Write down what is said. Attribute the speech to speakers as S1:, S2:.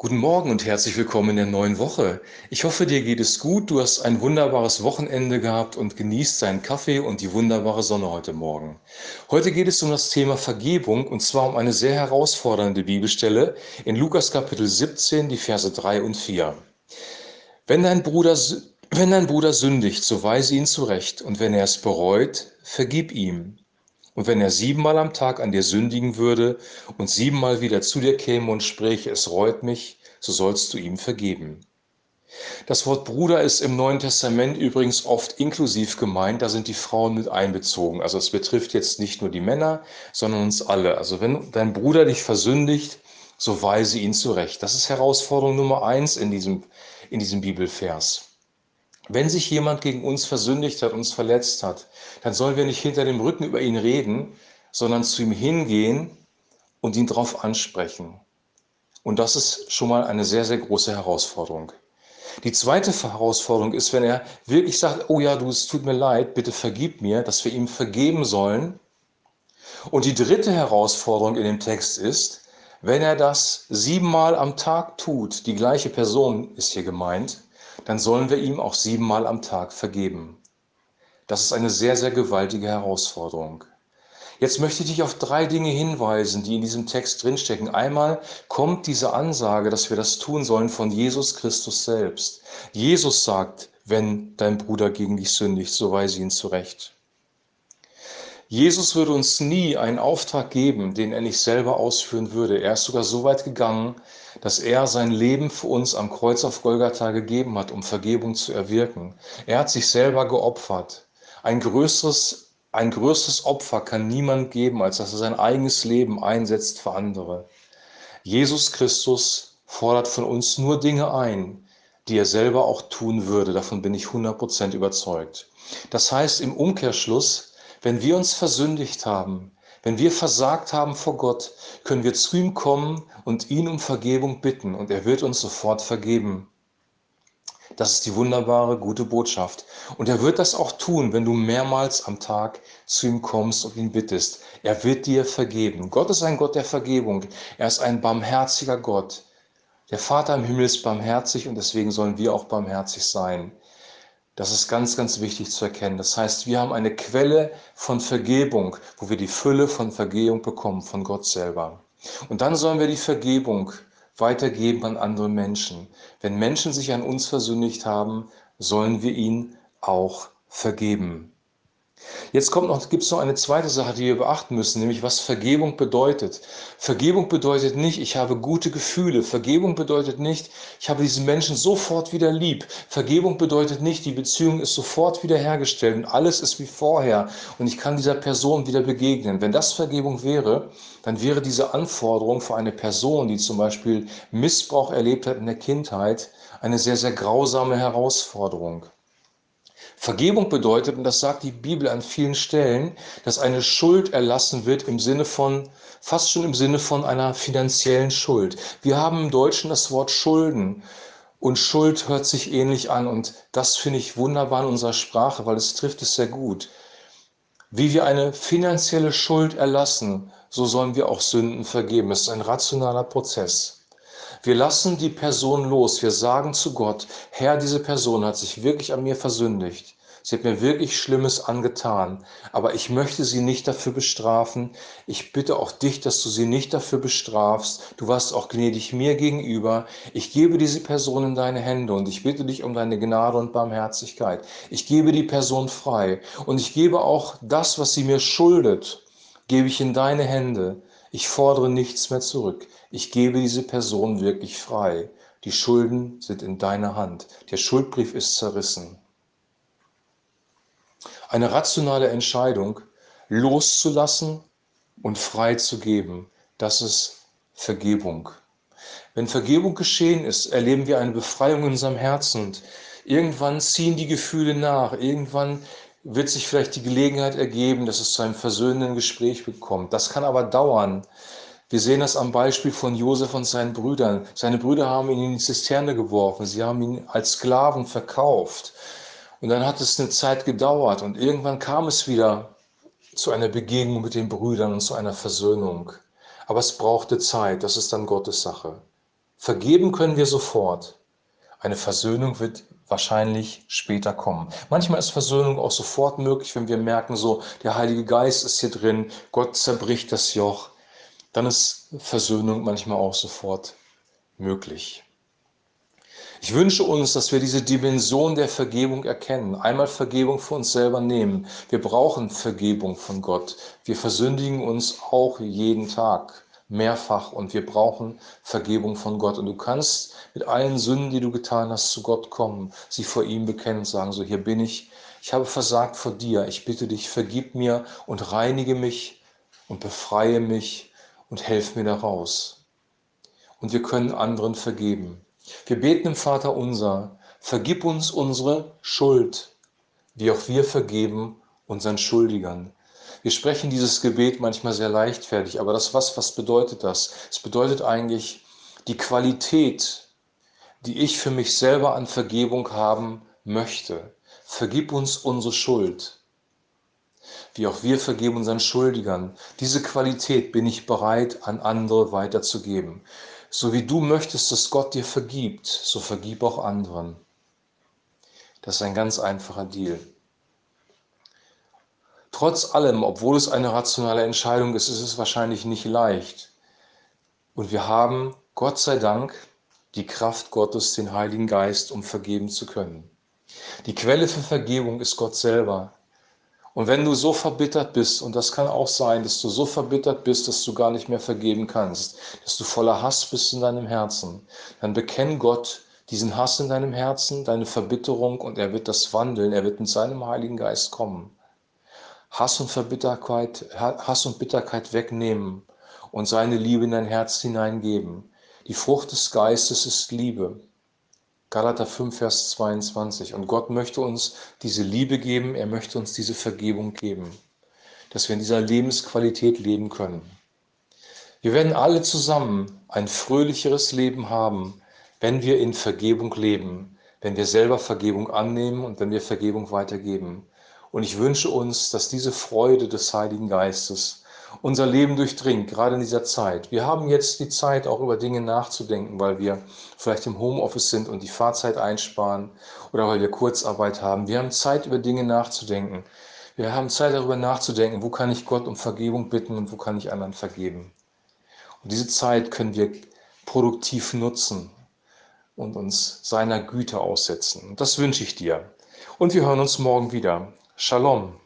S1: Guten Morgen und herzlich willkommen in der neuen Woche. Ich hoffe, dir geht es gut. Du hast ein wunderbares Wochenende gehabt und genießt deinen Kaffee und die wunderbare Sonne heute Morgen. Heute geht es um das Thema Vergebung und zwar um eine sehr herausfordernde Bibelstelle in Lukas Kapitel 17, die Verse 3 und 4. Wenn dein Bruder, wenn dein Bruder sündigt, so weise ihn zurecht und wenn er es bereut, vergib ihm. Und wenn er siebenmal am Tag an dir sündigen würde und siebenmal wieder zu dir käme und spräche, es reut mich, so sollst du ihm vergeben. Das Wort Bruder ist im Neuen Testament übrigens oft inklusiv gemeint, da sind die Frauen mit einbezogen. Also es betrifft jetzt nicht nur die Männer, sondern uns alle. Also wenn dein Bruder dich versündigt, so weise ihn zurecht. Das ist Herausforderung Nummer eins in diesem, in diesem Bibelvers. Wenn sich jemand gegen uns versündigt hat, uns verletzt hat, dann sollen wir nicht hinter dem Rücken über ihn reden, sondern zu ihm hingehen und ihn darauf ansprechen. Und das ist schon mal eine sehr, sehr große Herausforderung. Die zweite Herausforderung ist, wenn er wirklich sagt, oh ja, du, es tut mir leid, bitte vergib mir, dass wir ihm vergeben sollen. Und die dritte Herausforderung in dem Text ist, wenn er das siebenmal am Tag tut, die gleiche Person ist hier gemeint, dann sollen wir ihm auch siebenmal am Tag vergeben. Das ist eine sehr, sehr gewaltige Herausforderung. Jetzt möchte ich dich auf drei Dinge hinweisen, die in diesem Text drinstecken. Einmal kommt diese Ansage, dass wir das tun sollen von Jesus Christus selbst. Jesus sagt, wenn dein Bruder gegen dich sündigt, so weise ihn zurecht. Jesus würde uns nie einen Auftrag geben, den er nicht selber ausführen würde. Er ist sogar so weit gegangen, dass er sein Leben für uns am Kreuz auf Golgatha gegeben hat, um Vergebung zu erwirken. Er hat sich selber geopfert. Ein größeres, ein größeres Opfer kann niemand geben, als dass er sein eigenes Leben einsetzt für andere. Jesus Christus fordert von uns nur Dinge ein, die er selber auch tun würde. Davon bin ich 100% überzeugt. Das heißt im Umkehrschluss, wenn wir uns versündigt haben, wenn wir versagt haben vor Gott, können wir zu ihm kommen und ihn um Vergebung bitten und er wird uns sofort vergeben. Das ist die wunderbare, gute Botschaft. Und er wird das auch tun, wenn du mehrmals am Tag zu ihm kommst und ihn bittest. Er wird dir vergeben. Gott ist ein Gott der Vergebung. Er ist ein barmherziger Gott. Der Vater im Himmel ist barmherzig und deswegen sollen wir auch barmherzig sein. Das ist ganz, ganz wichtig zu erkennen. Das heißt, wir haben eine Quelle von Vergebung, wo wir die Fülle von Vergebung bekommen von Gott selber. Und dann sollen wir die Vergebung weitergeben an andere Menschen. Wenn Menschen sich an uns versündigt haben, sollen wir ihnen auch vergeben. Jetzt kommt noch, gibt es noch eine zweite Sache, die wir beachten müssen, nämlich was Vergebung bedeutet. Vergebung bedeutet nicht, ich habe gute Gefühle. Vergebung bedeutet nicht, ich habe diesen Menschen sofort wieder lieb. Vergebung bedeutet nicht, die Beziehung ist sofort wieder hergestellt und alles ist wie vorher und ich kann dieser Person wieder begegnen. Wenn das Vergebung wäre, dann wäre diese Anforderung für eine Person, die zum Beispiel Missbrauch erlebt hat in der Kindheit, eine sehr, sehr grausame Herausforderung. Vergebung bedeutet, und das sagt die Bibel an vielen Stellen, dass eine Schuld erlassen wird im Sinne von, fast schon im Sinne von einer finanziellen Schuld. Wir haben im Deutschen das Wort Schulden. Und Schuld hört sich ähnlich an und das finde ich wunderbar in unserer Sprache, weil es trifft es sehr gut. Wie wir eine finanzielle Schuld erlassen, so sollen wir auch Sünden vergeben. Es ist ein rationaler Prozess. Wir lassen die Person los. Wir sagen zu Gott, Herr, diese Person hat sich wirklich an mir versündigt. Sie hat mir wirklich Schlimmes angetan, aber ich möchte sie nicht dafür bestrafen. Ich bitte auch dich, dass du sie nicht dafür bestrafst. Du warst auch gnädig mir gegenüber. Ich gebe diese Person in deine Hände und ich bitte dich um deine Gnade und Barmherzigkeit. Ich gebe die Person frei und ich gebe auch das, was sie mir schuldet, gebe ich in deine Hände. Ich fordere nichts mehr zurück. Ich gebe diese Person wirklich frei. Die Schulden sind in deiner Hand. Der Schuldbrief ist zerrissen. Eine rationale Entscheidung, loszulassen und frei zu geben, das ist Vergebung. Wenn Vergebung geschehen ist, erleben wir eine Befreiung in unserem Herzen. Irgendwann ziehen die Gefühle nach. Irgendwann wird sich vielleicht die Gelegenheit ergeben, dass es zu einem versöhnenden Gespräch kommt. Das kann aber dauern. Wir sehen das am Beispiel von Josef und seinen Brüdern. Seine Brüder haben ihn in die Zisterne geworfen. Sie haben ihn als Sklaven verkauft. Und dann hat es eine Zeit gedauert und irgendwann kam es wieder zu einer Begegnung mit den Brüdern und zu einer Versöhnung. Aber es brauchte Zeit. Das ist dann Gottes Sache. Vergeben können wir sofort. Eine Versöhnung wird wahrscheinlich später kommen. Manchmal ist Versöhnung auch sofort möglich, wenn wir merken, so der Heilige Geist ist hier drin, Gott zerbricht das Joch. Dann ist Versöhnung manchmal auch sofort möglich. Ich wünsche uns, dass wir diese Dimension der Vergebung erkennen. Einmal Vergebung für uns selber nehmen. Wir brauchen Vergebung von Gott. Wir versündigen uns auch jeden Tag mehrfach und wir brauchen Vergebung von Gott. Und du kannst mit allen Sünden, die du getan hast, zu Gott kommen, sie vor ihm bekennen und sagen, so hier bin ich, ich habe versagt vor dir, ich bitte dich, vergib mir und reinige mich und befreie mich und helf mir daraus. Und wir können anderen vergeben. Wir beten im Vater unser, vergib uns unsere Schuld, wie auch wir vergeben unseren Schuldigern. Wir sprechen dieses Gebet manchmal sehr leichtfertig, aber das was, was bedeutet das? Es bedeutet eigentlich die Qualität, die ich für mich selber an Vergebung haben möchte. Vergib uns unsere Schuld, wie auch wir vergeben unseren Schuldigern. Diese Qualität bin ich bereit, an andere weiterzugeben. So wie du möchtest, dass Gott dir vergibt, so vergib auch anderen. Das ist ein ganz einfacher Deal. Trotz allem, obwohl es eine rationale Entscheidung ist, ist es wahrscheinlich nicht leicht. Und wir haben, Gott sei Dank, die Kraft Gottes, den Heiligen Geist, um vergeben zu können. Die Quelle für Vergebung ist Gott selber. Und wenn du so verbittert bist, und das kann auch sein, dass du so verbittert bist, dass du gar nicht mehr vergeben kannst, dass du voller Hass bist in deinem Herzen, dann bekenn Gott diesen Hass in deinem Herzen, deine Verbitterung, und er wird das wandeln, er wird mit seinem Heiligen Geist kommen. Hass und Verbitterkeit, Hass und Bitterkeit wegnehmen und seine Liebe in dein Herz hineingeben. Die Frucht des Geistes ist Liebe. Galater 5, Vers 22. Und Gott möchte uns diese Liebe geben, er möchte uns diese Vergebung geben, dass wir in dieser Lebensqualität leben können. Wir werden alle zusammen ein fröhlicheres Leben haben, wenn wir in Vergebung leben, wenn wir selber Vergebung annehmen und wenn wir Vergebung weitergeben. Und ich wünsche uns, dass diese Freude des Heiligen Geistes unser Leben durchdringt, gerade in dieser Zeit. Wir haben jetzt die Zeit, auch über Dinge nachzudenken, weil wir vielleicht im Homeoffice sind und die Fahrzeit einsparen oder weil wir Kurzarbeit haben. Wir haben Zeit, über Dinge nachzudenken. Wir haben Zeit, darüber nachzudenken, wo kann ich Gott um Vergebung bitten und wo kann ich anderen vergeben. Und diese Zeit können wir produktiv nutzen und uns seiner Güte aussetzen. Das wünsche ich dir. Und wir hören uns morgen wieder. Shalom.